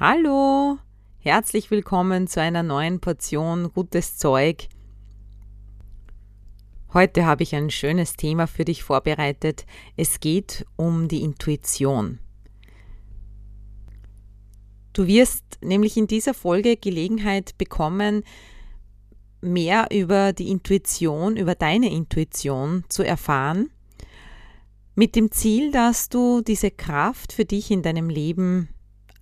Hallo, herzlich willkommen zu einer neuen Portion gutes Zeug. Heute habe ich ein schönes Thema für dich vorbereitet. Es geht um die Intuition. Du wirst nämlich in dieser Folge Gelegenheit bekommen, mehr über die Intuition, über deine Intuition zu erfahren, mit dem Ziel, dass du diese Kraft für dich in deinem Leben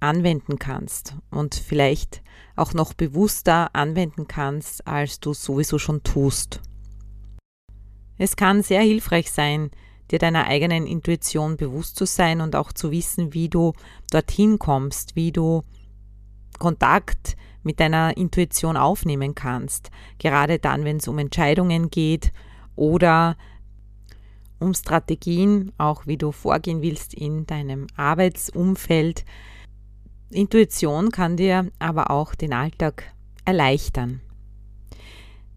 anwenden kannst und vielleicht auch noch bewusster anwenden kannst, als du sowieso schon tust. Es kann sehr hilfreich sein, dir deiner eigenen Intuition bewusst zu sein und auch zu wissen, wie du dorthin kommst, wie du Kontakt mit deiner Intuition aufnehmen kannst, gerade dann, wenn es um Entscheidungen geht oder um Strategien, auch wie du vorgehen willst in deinem Arbeitsumfeld, Intuition kann dir aber auch den Alltag erleichtern.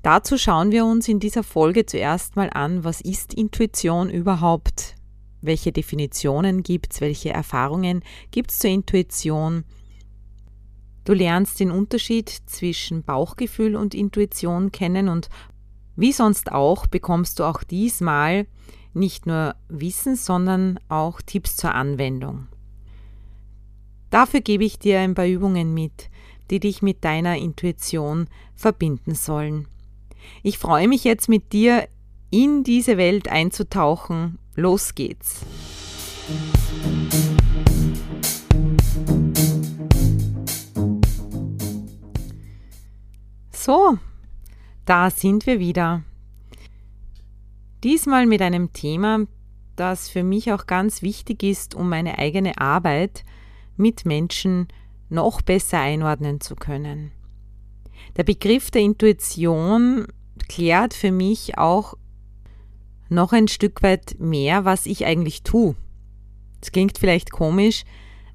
Dazu schauen wir uns in dieser Folge zuerst mal an, was ist Intuition überhaupt? Welche Definitionen gibt es? Welche Erfahrungen gibt es zur Intuition? Du lernst den Unterschied zwischen Bauchgefühl und Intuition kennen und wie sonst auch bekommst du auch diesmal nicht nur Wissen, sondern auch Tipps zur Anwendung. Dafür gebe ich dir ein paar Übungen mit, die dich mit deiner Intuition verbinden sollen. Ich freue mich jetzt mit dir in diese Welt einzutauchen. Los geht's. So, da sind wir wieder. Diesmal mit einem Thema, das für mich auch ganz wichtig ist, um meine eigene Arbeit Mitmenschen noch besser einordnen zu können. Der Begriff der Intuition klärt für mich auch noch ein Stück weit mehr, was ich eigentlich tue. Es klingt vielleicht komisch,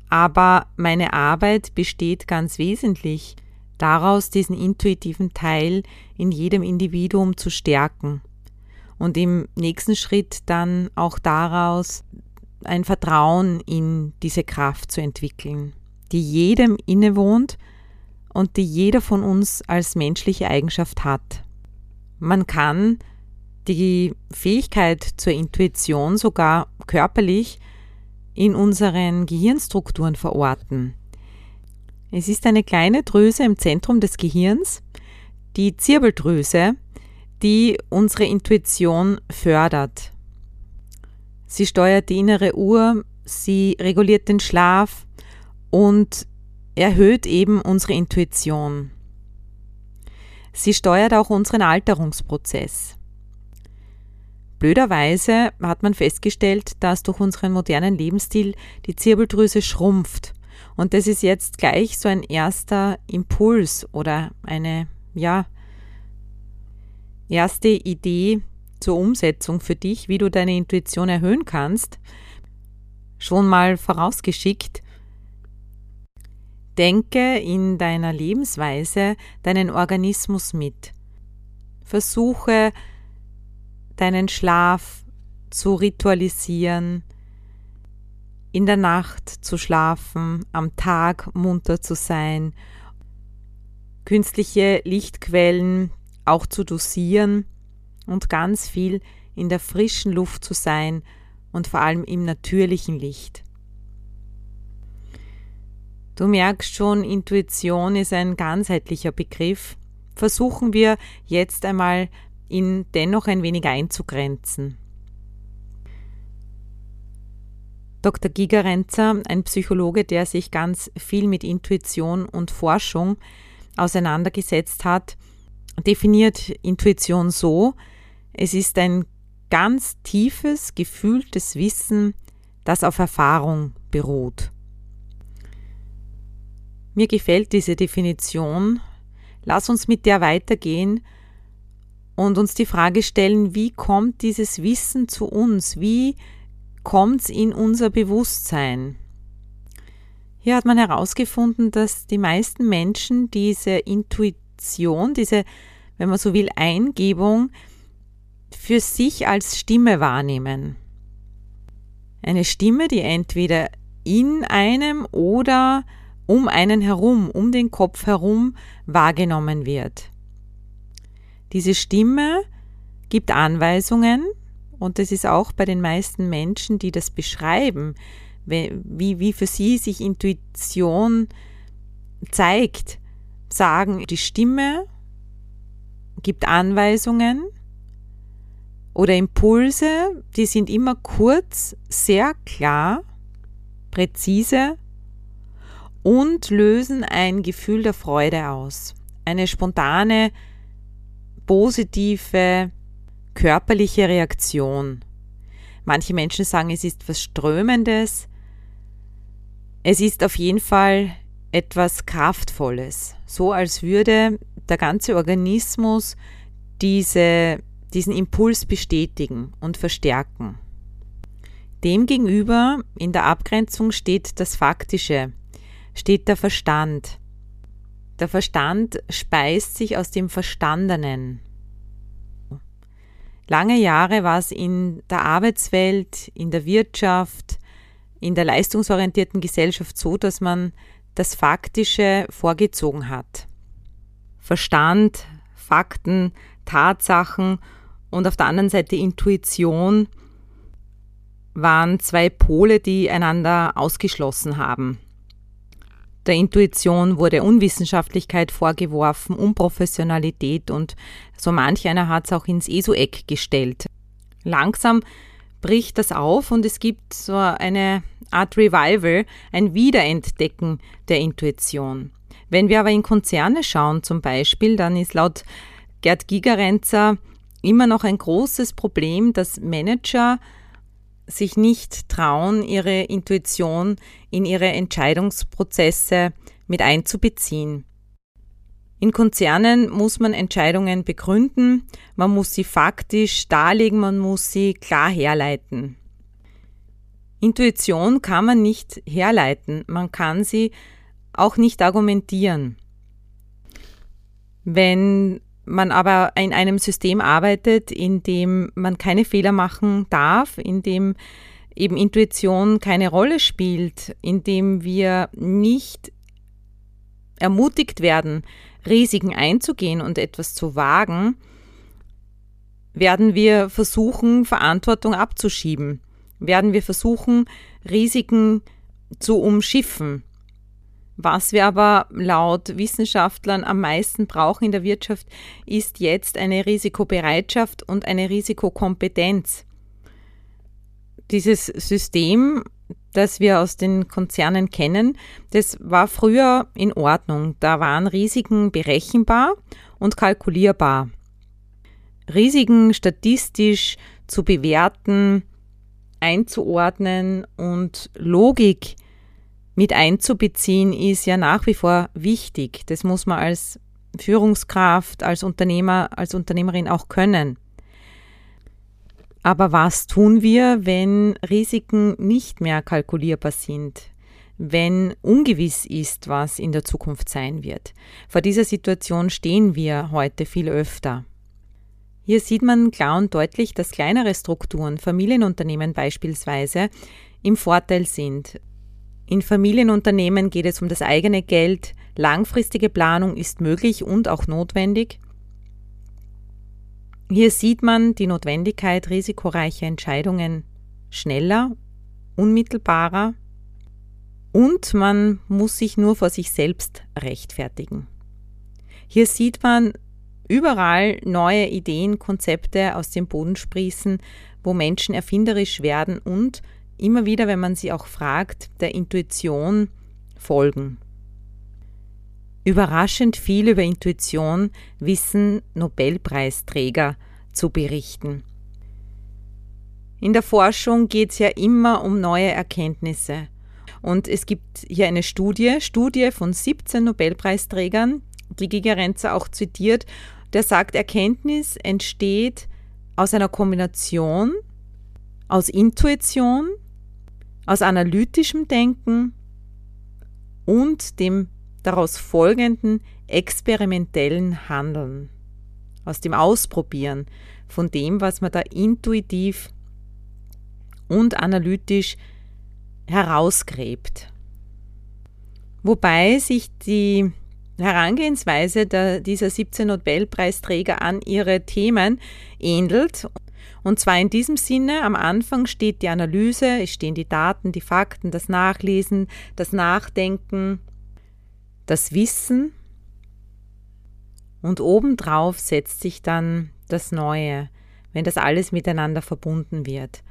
aber meine Arbeit besteht ganz wesentlich daraus, diesen intuitiven Teil in jedem Individuum zu stärken und im nächsten Schritt dann auch daraus ein Vertrauen in diese Kraft zu entwickeln, die jedem innewohnt und die jeder von uns als menschliche Eigenschaft hat. Man kann die Fähigkeit zur Intuition sogar körperlich in unseren Gehirnstrukturen verorten. Es ist eine kleine Drüse im Zentrum des Gehirns, die Zirbeldrüse, die unsere Intuition fördert. Sie steuert die innere Uhr, sie reguliert den Schlaf und erhöht eben unsere Intuition. Sie steuert auch unseren Alterungsprozess. Blöderweise hat man festgestellt, dass durch unseren modernen Lebensstil die Zirbeldrüse schrumpft. Und das ist jetzt gleich so ein erster Impuls oder eine, ja, erste Idee, zur Umsetzung für dich, wie du deine Intuition erhöhen kannst, schon mal vorausgeschickt, denke in deiner Lebensweise deinen Organismus mit. Versuche deinen Schlaf zu ritualisieren, in der Nacht zu schlafen, am Tag munter zu sein, künstliche Lichtquellen auch zu dosieren und ganz viel in der frischen Luft zu sein und vor allem im natürlichen Licht. Du merkst schon, Intuition ist ein ganzheitlicher Begriff. Versuchen wir jetzt einmal, ihn dennoch ein wenig einzugrenzen. Dr. Gigerenzer, ein Psychologe, der sich ganz viel mit Intuition und Forschung auseinandergesetzt hat, definiert Intuition so, es ist ein ganz tiefes, gefühltes Wissen, das auf Erfahrung beruht. Mir gefällt diese Definition. Lass uns mit der weitergehen und uns die Frage stellen, wie kommt dieses Wissen zu uns? Wie kommt es in unser Bewusstsein? Hier hat man herausgefunden, dass die meisten Menschen diese Intuition, diese, wenn man so will, Eingebung für sich als Stimme wahrnehmen. Eine Stimme, die entweder in einem oder um einen herum, um den Kopf herum wahrgenommen wird. Diese Stimme gibt Anweisungen und das ist auch bei den meisten Menschen, die das beschreiben, wie, wie für sie sich Intuition zeigt, sagen, die Stimme gibt Anweisungen oder Impulse, die sind immer kurz, sehr klar, präzise und lösen ein Gefühl der Freude aus. Eine spontane, positive, körperliche Reaktion. Manche Menschen sagen, es ist was Strömendes. Es ist auf jeden Fall etwas Kraftvolles. So als würde der ganze Organismus diese, diesen Impuls bestätigen und verstärken. Demgegenüber in der Abgrenzung steht das Faktische, steht der Verstand. Der Verstand speist sich aus dem Verstandenen. Lange Jahre war es in der Arbeitswelt, in der Wirtschaft, in der leistungsorientierten Gesellschaft so, dass man das Faktische vorgezogen hat. Verstand, Fakten, Tatsachen und auf der anderen Seite Intuition waren zwei Pole, die einander ausgeschlossen haben. Der Intuition wurde Unwissenschaftlichkeit vorgeworfen, Unprofessionalität und so manch einer hat es auch ins ESO-Eck gestellt. Langsam bricht das auf und es gibt so eine Art Revival, ein Wiederentdecken der Intuition. Wenn wir aber in Konzerne schauen zum Beispiel, dann ist laut Gerd Gigerenzer immer noch ein großes Problem, dass Manager sich nicht trauen, ihre Intuition in ihre Entscheidungsprozesse mit einzubeziehen. In Konzernen muss man Entscheidungen begründen, man muss sie faktisch darlegen, man muss sie klar herleiten. Intuition kann man nicht herleiten, man kann sie auch nicht argumentieren. Wenn man aber in einem System arbeitet, in dem man keine Fehler machen darf, in dem eben Intuition keine Rolle spielt, in dem wir nicht ermutigt werden, Risiken einzugehen und etwas zu wagen, werden wir versuchen, Verantwortung abzuschieben, werden wir versuchen, Risiken zu umschiffen. Was wir aber laut Wissenschaftlern am meisten brauchen in der Wirtschaft, ist jetzt eine Risikobereitschaft und eine Risikokompetenz. Dieses System, das wir aus den Konzernen kennen, das war früher in Ordnung. Da waren Risiken berechenbar und kalkulierbar. Risiken statistisch zu bewerten, einzuordnen und Logik mit einzubeziehen, ist ja nach wie vor wichtig. Das muss man als Führungskraft, als Unternehmer, als Unternehmerin auch können. Aber was tun wir, wenn Risiken nicht mehr kalkulierbar sind? Wenn ungewiss ist, was in der Zukunft sein wird? Vor dieser Situation stehen wir heute viel öfter. Hier sieht man klar und deutlich, dass kleinere Strukturen, Familienunternehmen beispielsweise, im Vorteil sind, in Familienunternehmen geht es um das eigene Geld. Langfristige Planung ist möglich und auch notwendig. Hier sieht man die Notwendigkeit risikoreicher Entscheidungen schneller, unmittelbarer und man muss sich nur vor sich selbst rechtfertigen. Hier sieht man überall neue Ideen, Konzepte aus dem Boden sprießen, wo Menschen erfinderisch werden und immer wieder, wenn man sie auch fragt, der Intuition folgen. Überraschend viel über Intuition wissen Nobelpreisträger zu berichten. In der Forschung geht es ja immer um neue Erkenntnisse. Und es gibt hier eine Studie, Studie von 17 Nobelpreisträgern, die Gigerenzer auch zitiert, der sagt, Erkenntnis entsteht aus einer Kombination aus Intuition, aus analytischem Denken und dem daraus folgenden experimentellen Handeln, aus dem Ausprobieren von dem, was man da intuitiv und analytisch herausgräbt. Wobei sich die Herangehensweise der, dieser 17 Nobelpreisträger an ihre Themen ähnelt. Und zwar in diesem Sinne, am Anfang steht die Analyse, es stehen die Daten, die Fakten, das Nachlesen, das Nachdenken, das Wissen. Und obendrauf setzt sich dann das Neue, wenn das alles miteinander verbunden wird.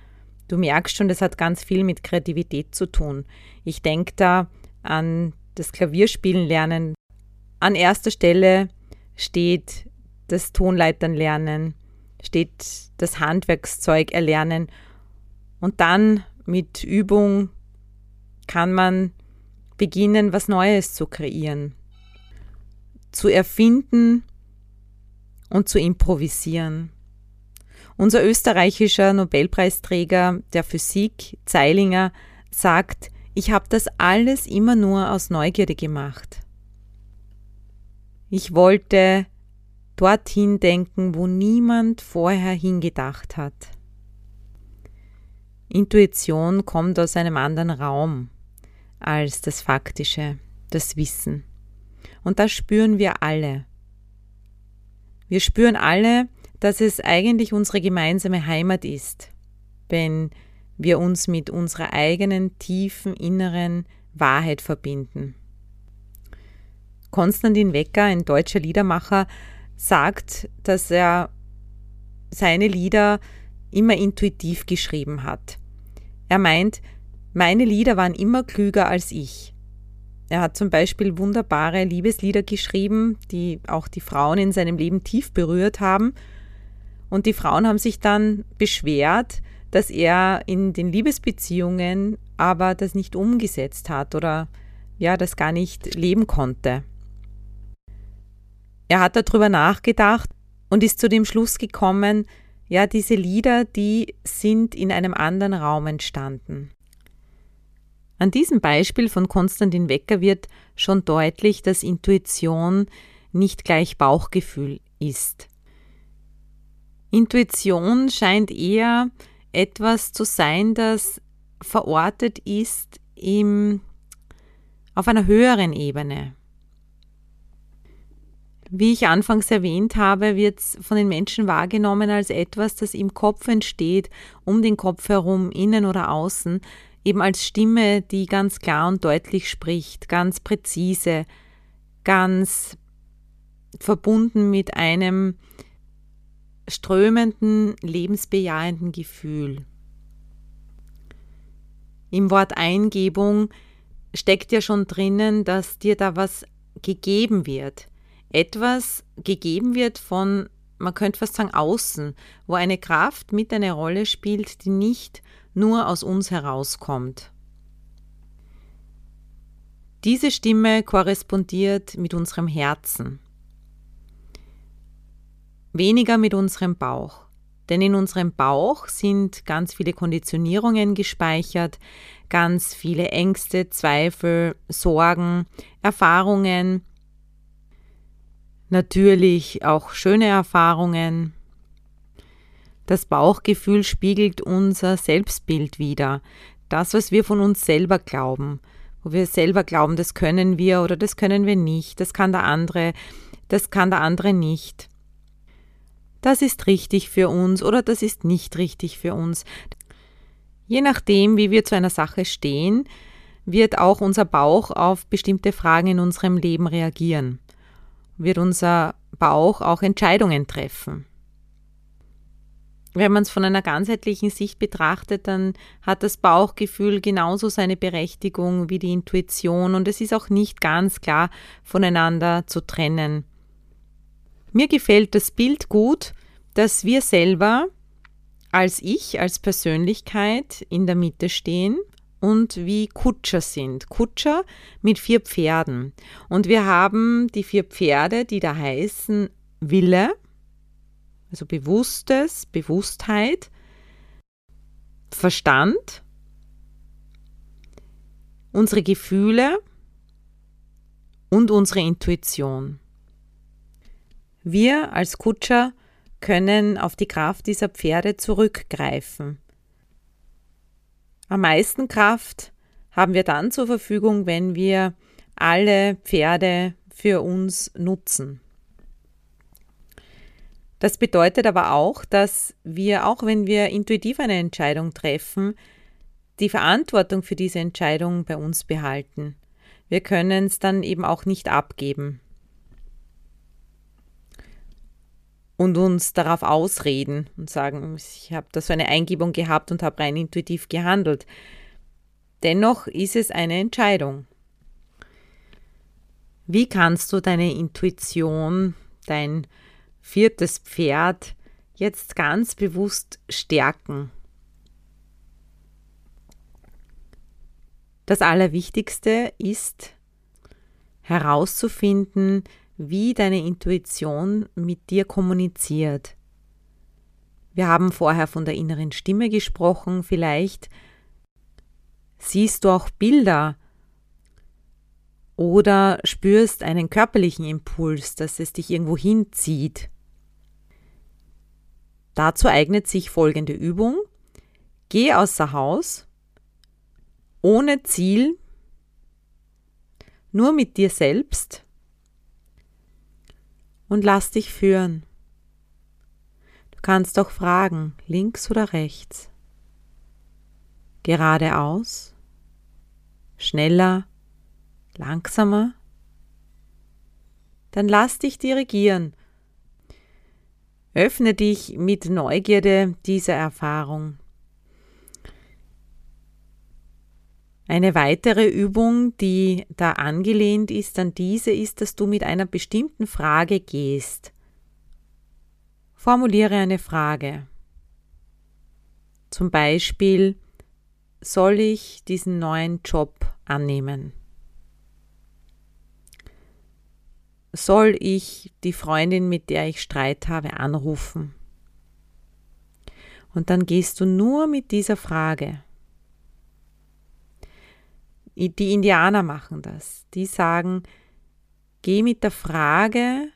Du merkst schon, das hat ganz viel mit Kreativität zu tun. Ich denke da an das Klavierspielen lernen. An erster Stelle steht das Tonleitern lernen, steht das Handwerkszeug erlernen und dann mit Übung kann man beginnen, was Neues zu kreieren, zu erfinden und zu improvisieren. Unser österreichischer Nobelpreisträger der Physik, Zeilinger, sagt, ich habe das alles immer nur aus Neugierde gemacht. Ich wollte dorthin denken, wo niemand vorher hingedacht hat. Intuition kommt aus einem anderen Raum als das Faktische, das Wissen. Und das spüren wir alle. Wir spüren alle, dass es eigentlich unsere gemeinsame Heimat ist, wenn wir uns mit unserer eigenen tiefen inneren Wahrheit verbinden. Konstantin Wecker, ein deutscher Liedermacher, sagt, dass er seine Lieder immer intuitiv geschrieben hat. Er meint, meine Lieder waren immer klüger als ich. Er hat zum Beispiel wunderbare Liebeslieder geschrieben, die auch die Frauen in seinem Leben tief berührt haben und die Frauen haben sich dann beschwert, dass er in den Liebesbeziehungen aber das nicht umgesetzt hat oder ja, das gar nicht leben konnte. Er hat darüber nachgedacht und ist zu dem Schluss gekommen, ja, diese Lieder, die sind in einem anderen Raum entstanden. An diesem Beispiel von Konstantin Wecker wird schon deutlich, dass Intuition nicht gleich Bauchgefühl ist. Intuition scheint eher etwas zu sein, das verortet ist im, auf einer höheren Ebene. Wie ich anfangs erwähnt habe, wird es von den Menschen wahrgenommen als etwas, das im Kopf entsteht, um den Kopf herum, innen oder außen, eben als Stimme, die ganz klar und deutlich spricht, ganz präzise, ganz verbunden mit einem strömenden, lebensbejahenden Gefühl. Im Wort Eingebung steckt ja schon drinnen, dass dir da was gegeben wird. Etwas gegeben wird von, man könnte fast sagen, außen, wo eine Kraft mit eine Rolle spielt, die nicht nur aus uns herauskommt. Diese Stimme korrespondiert mit unserem Herzen weniger mit unserem Bauch. Denn in unserem Bauch sind ganz viele Konditionierungen gespeichert, ganz viele Ängste, Zweifel, Sorgen, Erfahrungen, natürlich auch schöne Erfahrungen. Das Bauchgefühl spiegelt unser Selbstbild wider, das, was wir von uns selber glauben, wo wir selber glauben, das können wir oder das können wir nicht, das kann der andere, das kann der andere nicht das ist richtig für uns oder das ist nicht richtig für uns. Je nachdem, wie wir zu einer Sache stehen, wird auch unser Bauch auf bestimmte Fragen in unserem Leben reagieren. Wird unser Bauch auch Entscheidungen treffen. Wenn man es von einer ganzheitlichen Sicht betrachtet, dann hat das Bauchgefühl genauso seine Berechtigung wie die Intuition und es ist auch nicht ganz klar voneinander zu trennen. Mir gefällt das Bild gut, dass wir selber als Ich, als Persönlichkeit in der Mitte stehen und wie Kutscher sind. Kutscher mit vier Pferden. Und wir haben die vier Pferde, die da heißen Wille, also Bewusstes, Bewusstheit, Verstand, unsere Gefühle und unsere Intuition. Wir als Kutscher können auf die Kraft dieser Pferde zurückgreifen. Am meisten Kraft haben wir dann zur Verfügung, wenn wir alle Pferde für uns nutzen. Das bedeutet aber auch, dass wir, auch wenn wir intuitiv eine Entscheidung treffen, die Verantwortung für diese Entscheidung bei uns behalten. Wir können es dann eben auch nicht abgeben und uns darauf ausreden und sagen, ich habe da so eine Eingebung gehabt und habe rein intuitiv gehandelt. Dennoch ist es eine Entscheidung. Wie kannst du deine Intuition, dein viertes Pferd jetzt ganz bewusst stärken. Das Allerwichtigste ist herauszufinden, wie deine Intuition mit dir kommuniziert. Wir haben vorher von der inneren Stimme gesprochen, vielleicht siehst du auch Bilder oder spürst einen körperlichen Impuls, dass es dich irgendwo hinzieht. Dazu eignet sich folgende Übung. Geh außer Haus, ohne Ziel, nur mit dir selbst und lass dich führen. Du kannst auch fragen, links oder rechts, geradeaus, schneller, langsamer. Dann lass dich dirigieren Öffne dich mit Neugierde dieser Erfahrung. Eine weitere Übung, die da angelehnt ist an diese, ist, dass du mit einer bestimmten Frage gehst. Formuliere eine Frage. Zum Beispiel, soll ich diesen neuen Job annehmen? soll ich die Freundin, mit der ich Streit habe, anrufen? Und dann gehst du nur mit dieser Frage. Die Indianer machen das. Die sagen, geh mit der Frage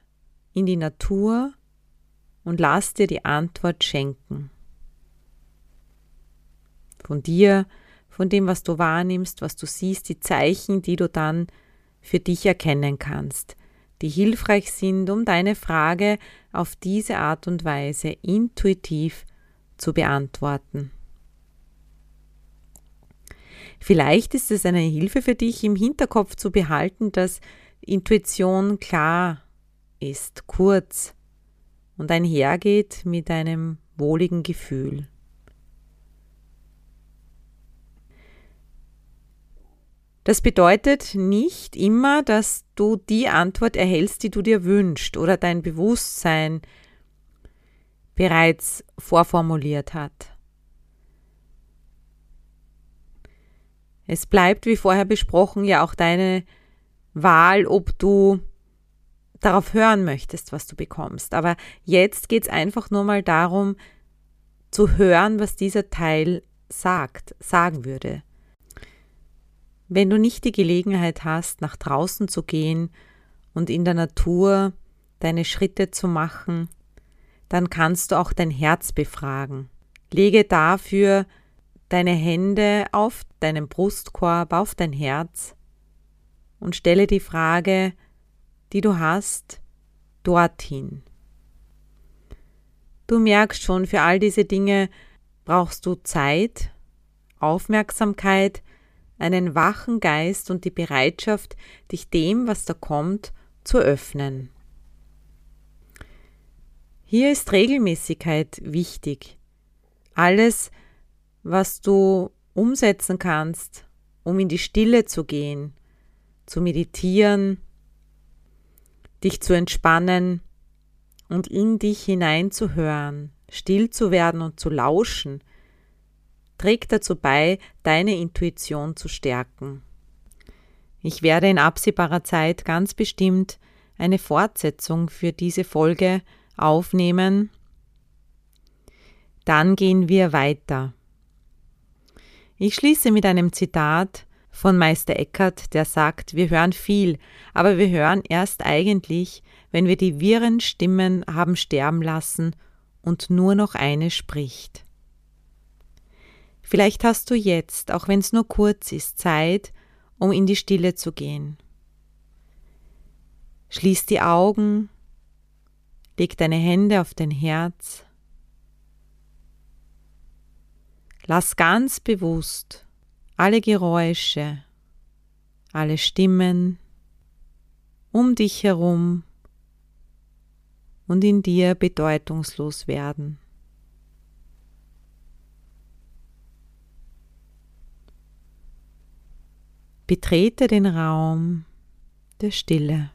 in die Natur und lass dir die Antwort schenken. Von dir, von dem, was du wahrnimmst, was du siehst, die Zeichen, die du dann für dich erkennen kannst die hilfreich sind, um deine Frage auf diese Art und Weise intuitiv zu beantworten. Vielleicht ist es eine Hilfe für dich, im Hinterkopf zu behalten, dass Intuition klar ist, kurz und einhergeht mit einem wohligen Gefühl. Das bedeutet nicht immer, dass du die Antwort erhältst, die du dir wünschst oder dein Bewusstsein bereits vorformuliert hat. Es bleibt, wie vorher besprochen, ja auch deine Wahl, ob du darauf hören möchtest, was du bekommst. Aber jetzt geht es einfach nur mal darum, zu hören, was dieser Teil sagt, sagen würde. Wenn du nicht die Gelegenheit hast, nach draußen zu gehen und in der Natur deine Schritte zu machen, dann kannst du auch dein Herz befragen. Lege dafür deine Hände auf deinen Brustkorb, auf dein Herz und stelle die Frage, die du hast, dorthin. Du merkst schon, für all diese Dinge brauchst du Zeit, Aufmerksamkeit, einen wachen Geist und die Bereitschaft, dich dem, was da kommt, zu öffnen. Hier ist Regelmäßigkeit wichtig. Alles, was du umsetzen kannst, um in die Stille zu gehen, zu meditieren, dich zu entspannen und in dich hineinzuhören, still zu werden und zu lauschen, trägt dazu bei, deine Intuition zu stärken. Ich werde in absehbarer Zeit ganz bestimmt eine Fortsetzung für diese Folge aufnehmen. Dann gehen wir weiter. Ich schließe mit einem Zitat von Meister Eckhart, der sagt, wir hören viel, aber wir hören erst eigentlich, wenn wir die wirren Stimmen haben sterben lassen und nur noch eine spricht. Vielleicht hast du jetzt, auch wenn es nur kurz ist, Zeit, um in die Stille zu gehen. Schließ die Augen, leg deine Hände auf dein Herz. Lass ganz bewusst alle Geräusche, alle Stimmen um dich herum und in dir bedeutungslos werden. Betrete den Raum der Stille.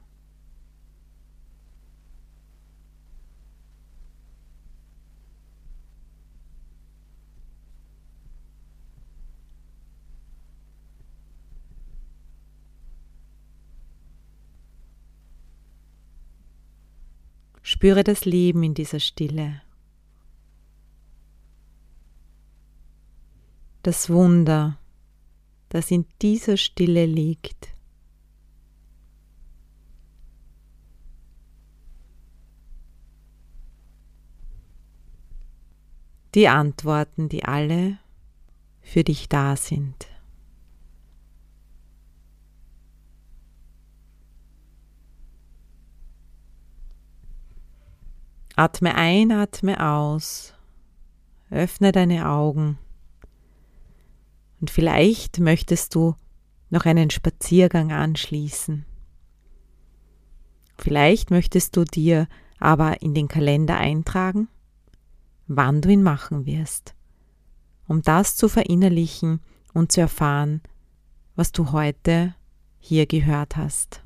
Spüre das Leben in dieser Stille. Das Wunder, das in dieser Stille liegt. Die Antworten, die alle für dich da sind. Atme ein, atme aus. Öffne deine Augen. Und vielleicht möchtest du noch einen Spaziergang anschließen. Vielleicht möchtest du dir aber in den Kalender eintragen, wann du ihn machen wirst, um das zu verinnerlichen und zu erfahren, was du heute hier gehört hast.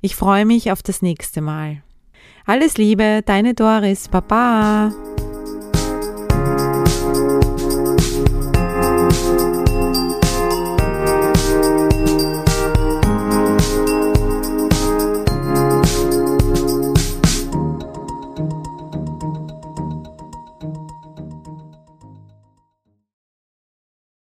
Ich freue mich auf das nächste Mal. Alles Liebe, deine Doris, Baba.